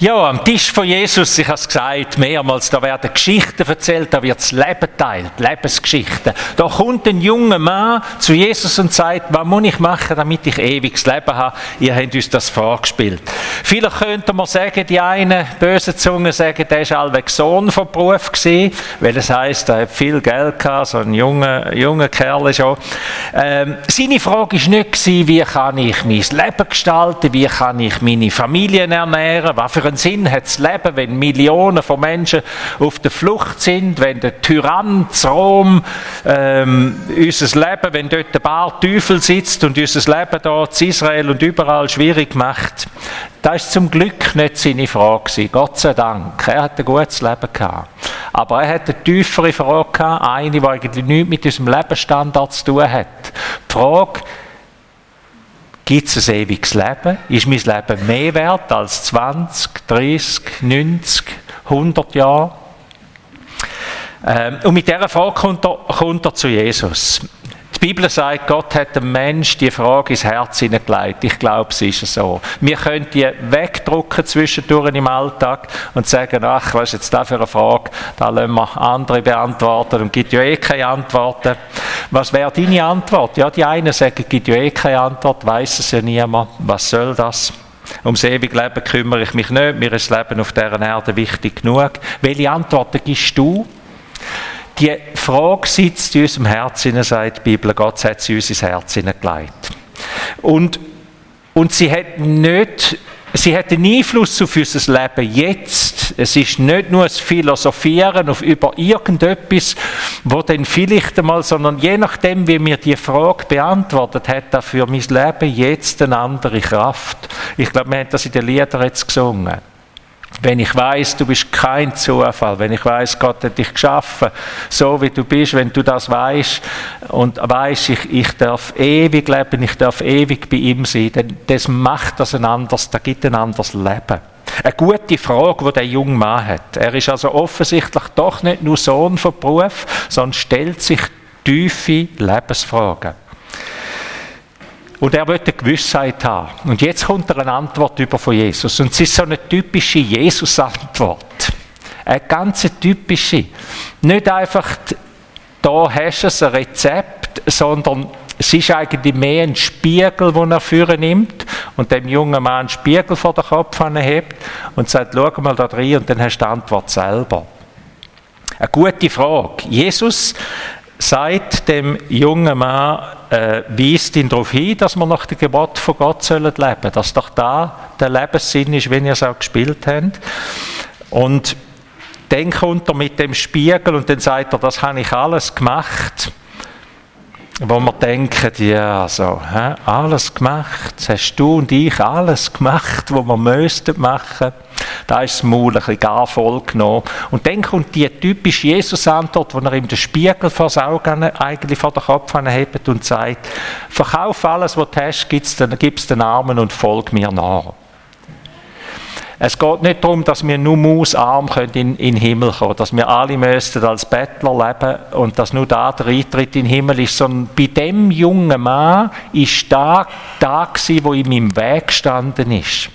Ja, am Tisch von Jesus, ich habe es gesagt, mehrmals, da werden Geschichten erzählt, da wird das Leben teilt, Lebensgeschichten. Da kommt ein junger Mann zu Jesus und sagt, was muss ich machen, damit ich ewiges Leben habe? Ihr habt uns das vorgespielt. Vielleicht könnte man sagen, die einen bösen Zungen sagen, der ist allweg Sohn von Beruf gewesen, weil es heisst, er hat viel Geld gehabt, so ein junger, junger Kerl schon. Ähm, seine Frage war nicht wie kann ich mein Leben gestalten, wie kann ich meine Familie ernähren, was für einen Sinn hat das Leben, wenn Millionen von Menschen auf der Flucht sind, wenn der Tyrann zu Rom ähm, unser Leben, wenn dort der Bar Teufel sitzt und unser Leben dort in Israel und überall schwierig macht. Das ist zum Glück nicht seine Frage Gott sei Dank. Er hat ein gutes Leben gehabt. Aber er hat eine tiefere Frage gehabt, eine, die eigentlich nichts mit unserem Lebensstandard zu tun hat. Die Frage, Gibt es ein ewiges Leben? Ist mein Leben mehr wert als 20, 30, 90, 100 Jahre? Ähm, und mit dieser Frage kommt er, kommt er zu Jesus. Die Bibel sagt, Gott hat dem Mensch die Frage ins Herz hineingelegt. Ich glaube, es ist so. Wir können die wegdrucken zwischendurch im Alltag und sagen, ach, was ist jetzt da für eine Frage? Da lassen wir andere beantworten und gibt ja eh keine Antworten. Was wäre deine Antwort? Ja, die einen sagen, gibt ja eh keine Antwort, weiß es ja niemand. Was soll das? Ums ewige Leben kümmere ich mich nicht. Mir ist das Leben auf dieser Erde wichtig genug. Welche Antworten gibst du? Die Frage sitzt in unserem Herzen, sagt die Bibel, Gott hat sie in unser Herz hineingelegt. Und, und sie hat nicht, sie hat einen Einfluss auf unser Leben jetzt. Es ist nicht nur das Philosophieren auf über irgendetwas, wo dann vielleicht einmal, sondern je nachdem, wie mir die Frage beantwortet hat, hat für mein Leben jetzt eine andere Kraft. Ich glaube, wir haben das in den Liedern jetzt gesungen. Wenn ich weiß, du bist kein Zufall, wenn ich weiß, Gott hat dich geschaffen, so wie du bist, wenn du das weißt und weißt, ich, ich darf ewig leben, ich darf ewig bei ihm sein, dann das macht das ein anderes, das gibt ein anderes Leben. Eine gute Frage, die der junge Mann hat. Er ist also offensichtlich doch nicht nur Sohn von Beruf, sondern stellt sich tiefe Lebensfragen. Und er wollte Gewissheit haben. Und jetzt kommt er eine Antwort über von Jesus. Und es ist so eine typische Jesus-Antwort. Eine ganz typische. Nicht einfach, da hast du ein Rezept, sondern es ist eigentlich mehr ein Spiegel, den er führen nimmt und dem jungen Mann einen Spiegel vor den Kopf hebt und sagt, schau mal da rein und dann hast du die Antwort selber. Eine gute Frage. Jesus sagt dem jungen Mann, äh, weist ihn darauf hin, dass wir nach dem Gebot von Gott leben sollen. Dass doch da der Lebenssinn ist, wenn ihr es auch gespielt habt. Und dann kommt er mit dem Spiegel und dann sagt er, das habe ich alles gemacht wo wir denken, ja, also, hä, alles gemacht, hast du und ich alles gemacht, was wir müssten machen. Da ist das Maul ein bisschen gar voll genommen. Und dann kommt die typische Jesus-Antwort, wo er ihm den Spiegel vor das Auge eigentlich vor den Kopf hebt und sagt, verkauf alles, was du hast, gib es den Armen und folg mir nach. Es geht nicht darum, dass wir nur mausarm in, in den Himmel kommen dass wir alle müssten als Bettler leben und dass nur da der Eintritt in den Himmel ist, sondern bei dem jungen Mann ist da, da gewesen, wo in meinem Weg gestanden ist.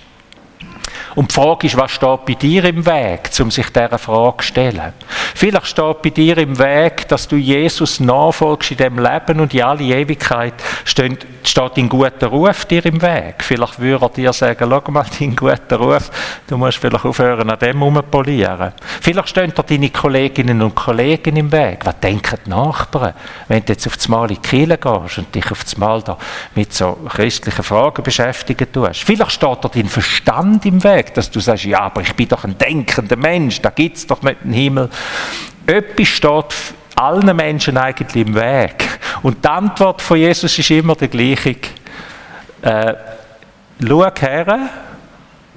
Und die Frage ist, was steht bei dir im Weg, um sich dieser Frage zu stellen? Vielleicht steht bei dir im Weg, dass du Jesus nachfolgst in dem Leben und in alle Ewigkeit steht, steht dein guter Ruf dir im Weg. Vielleicht würde er dir sagen, schau mal, dein guter Ruf, du musst vielleicht aufhören, an dem rumpolieren. Vielleicht stehen dir deine Kolleginnen und Kollegen im Weg. Was denken die Nachbarn, wenn du jetzt auf das Mal in die Kirche gehst und dich auf das Mal da mit so christlichen Fragen beschäftigen tust? Vielleicht steht dir dein Verstand im Weg Weg, dass du sagst, ja, aber ich bin doch ein denkender Mensch, da gibt es doch nicht einen Himmel. Etwas steht allen Menschen eigentlich im Weg. Und die Antwort von Jesus ist immer die gleiche. Äh, schau her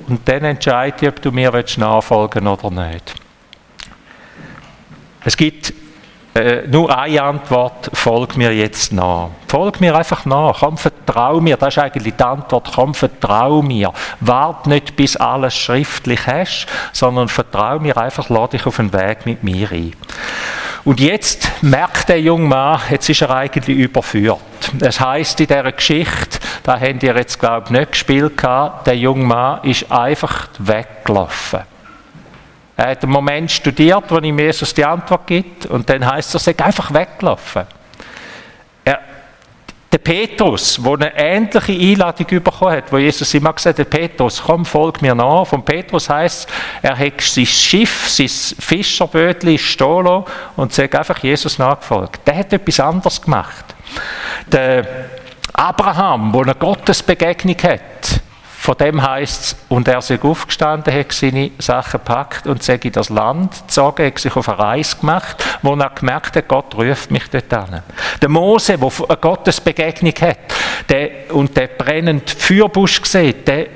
und dann entscheide, ob du mir nachfolgen willst oder nicht. Es gibt äh, nur eine Antwort, folg mir jetzt nach. Folg mir einfach nach, komm, vertrau mir, das ist eigentlich die Antwort, komm, vertrau mir. Wart nicht, bis alles schriftlich hast, sondern vertrau mir einfach, lade dich auf den Weg mit mir ein. Und jetzt merkt der junge Mann, jetzt ist er eigentlich überführt. Es heißt in dieser Geschichte, da habt ihr jetzt glaube ich nicht gespielt, der junge Mann ist einfach weggelaufen. Er hat einen Moment studiert, wo ihm Jesus die Antwort gibt, und dann heißt er sei einfach weggelaufen. Der Petrus, der eine ähnliche Einladung bekommen hat, wo Jesus immer gesagt hat, Petrus, komm, folg mir nach. Von Petrus heißt er hat sein Schiff, sein Fischerbötli stehen und sagt einfach Jesus nachgefolgt. Der hat etwas anderes gemacht. Der Abraham, der eine Gottesbegegnung hat, von dem heißt es, und er sich aufgestanden, hat seine Sachen gepackt und sich in das Land gezogen, hat sich auf eine Reise gemacht, wo er gemerkt hat, Gott ruft mich dort an. Der Mose, der eine Gottesbegegnung hat der, und der brennende Feuerbusch sieht, der,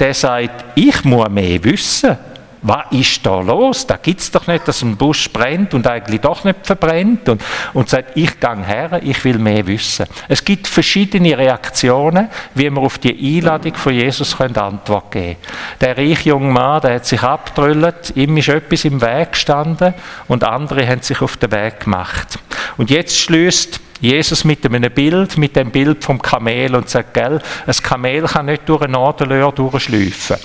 der sagt, ich muss mehr wissen was ist da los? Da gibt es doch nicht, dass ein Busch brennt und eigentlich doch nicht verbrennt und, und sagt, ich gehe her, ich will mehr wissen. Es gibt verschiedene Reaktionen, wie wir auf die Einladung von Jesus Antwort geben Der reiche junge Mann, der hat sich abgetrüllt, ihm ist etwas im Weg gestanden und andere haben sich auf den Weg gemacht. Und jetzt schließt Jesus mit einem Bild, mit dem Bild vom Kamel und sagt, gell, ein Kamel kann nicht durch ein Nadelöhr durchschleifen.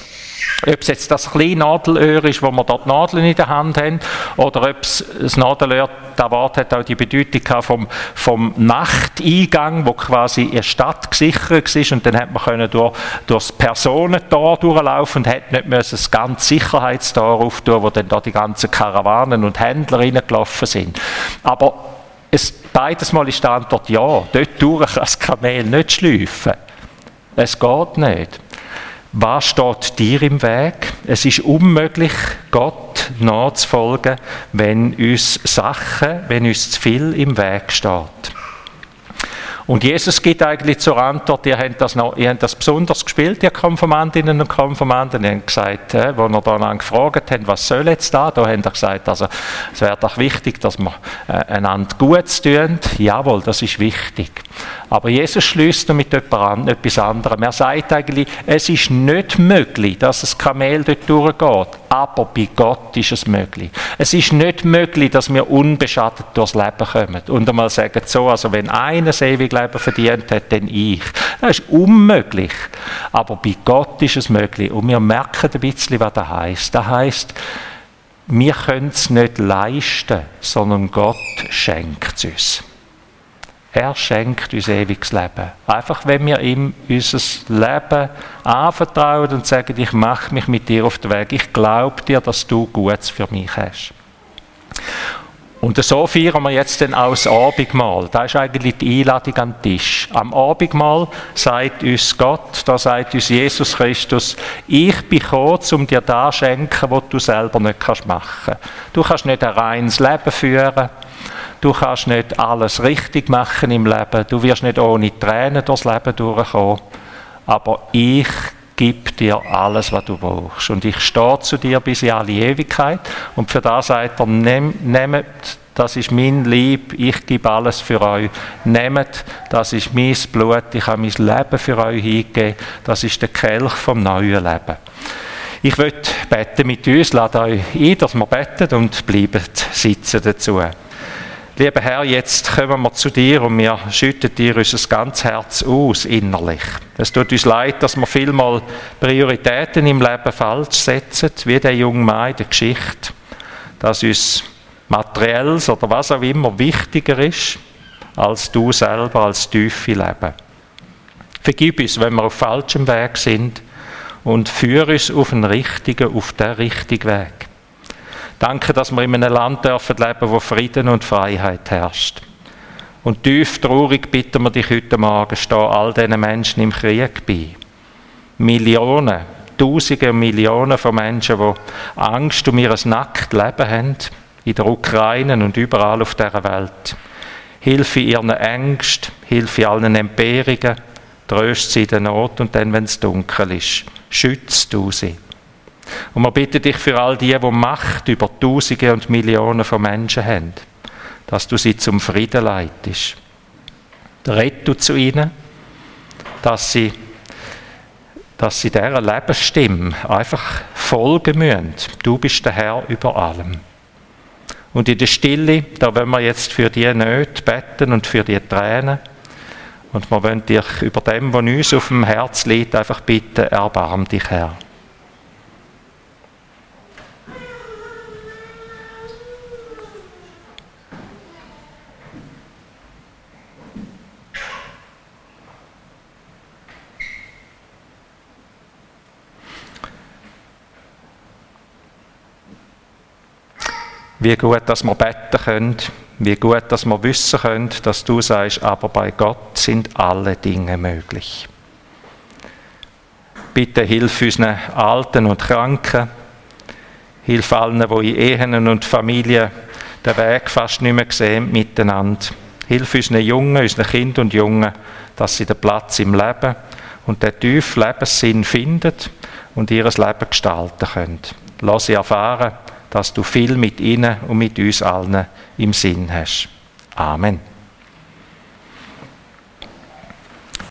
Ob es jetzt das kleine Nadelöhr ist, wo wir dort Nadeln in der Hand haben, oder ob es das Nadelöhr, der Wort hat auch die Bedeutung vom, vom Nachteingang, wo quasi in der Stadt gesichert war und dann hat man können durch, durch das Personentor durchlaufen und hat nicht müssen das ganze Sicherheitstor auftun, wo dann da die ganzen Karawanen und Händler reingelaufen sind. Aber es, beides Mal ist die Antwort ja. Dort durch kann das Kamel nicht schleifen. Es geht nicht. Was steht dir im Weg? Es ist unmöglich, Gott nachzufolgen, wenn uns Sachen, wenn uns zu viel im Weg steht. Und Jesus gibt eigentlich zur Antwort, ihr habt das, noch, ihr habt das besonders gespielt, ihr Konformantinnen und Konformanten. Ihr habt gesagt, äh, wo ihr dann gefragt habt, was soll jetzt da? Da habt ihr gesagt, also, es wäre doch wichtig, dass wir äh, einander gut tun. Jawohl, das ist wichtig. Aber Jesus schließt mit etwas anderem. Er sagt eigentlich, es ist nicht möglich, dass das Kamel dort durchgeht. Aber bei Gott ist es möglich. Es ist nicht möglich, dass wir unbeschadet durchs Leben kommen. Und einmal sagen so, also wenn einer das ewige Leben verdient hat, dann ich. Das ist unmöglich. Aber bei Gott ist es möglich. Und wir merken ein bisschen, was das heißt. Das heißt, wir können es nicht leisten, sondern Gott schenkt es uns. Er schenkt uns ewiges Leben. Einfach, wenn wir ihm unser Leben anvertrauen und sagen, ich mache mich mit dir auf den Weg, ich glaube dir, dass du Gutes für mich hast. Und so feiern wir jetzt dann auch das Abendmahl. Das ist eigentlich die Einladung an den Tisch. Am Abendmahl sagt uns Gott, da sagt uns Jesus Christus, ich bin gekommen, um dir das zu schenken, was du selber nicht machen kannst. Du kannst nicht ein reines Leben führen. Du kannst nicht alles richtig machen im Leben. Du wirst nicht ohne Tränen durchs Leben durchkommen. Aber ich gebe dir alles, was du brauchst. Und ich stehe zu dir bis in alle Ewigkeit. Und für das sagt er, nehmt, das ist mein Lieb, ich gebe alles für euch. Nehmt, das ist mein Blut, ich habe mein Leben für euch hingegeben. Das ist der Kelch vom neuen Leben. Ich möchte beten mit uns, lade euch ein, dass wir beten und bleiben sitzen dazu. Lieber Herr, jetzt kommen wir zu dir und wir schütten dir unser ganzes Herz aus, innerlich. Es tut uns leid, dass wir vielmal Prioritäten im Leben falsch setzen, wie der junge Mann in der Geschichte. Dass uns Materielles oder was auch immer wichtiger ist, als du selber, als tiefe Leben. Vergib uns, wenn wir auf falschem Weg sind und führe uns auf den richtigen, auf den richtigen Weg. Danke, dass wir in einem Land dürfen leben, wo Frieden und Freiheit herrscht. Und tief traurig bitten wir dich heute Morgen, stehen all diesen Menschen im Krieg bei. Millionen, Tausende und Millionen von Menschen, die Angst um ihr nacktes Leben haben, in der Ukraine und überall auf dieser Welt. Hilfe ihren Ängsten, Hilfe allen Entbehrungen, tröst sie in der Not und dann, wenn es dunkel ist, schützt du sie. Und wir bitten dich für all die, die Macht über Tausende und Millionen von Menschen haben, dass du sie zum Frieden leitest. Red du zu ihnen, dass sie, dass sie dieser Lebensstimme einfach folgen müssen. Du bist der Herr über allem. Und in der Stille, da wollen wir jetzt für die Nöte beten und für die Tränen. Und wir wollen dich über dem, was uns auf dem Herz liegt, einfach bitten, erbarm dich, Herr. Wie gut, dass wir beten können, wie gut, dass wir wissen können, dass du sagst, aber bei Gott sind alle Dinge möglich. Bitte hilf unseren Alten und Kranken, hilf allen, die in Ehen und Familien den Weg fast nicht mehr sehen miteinander. Hilf unseren Jungen, unseren Kindern und Jungen, dass sie den Platz im Leben und den tiefen Lebenssinn finden und ihr Leben gestalten können. Lass sie erfahren, dass du viel mit ihnen und mit uns allen im Sinn hast. Amen.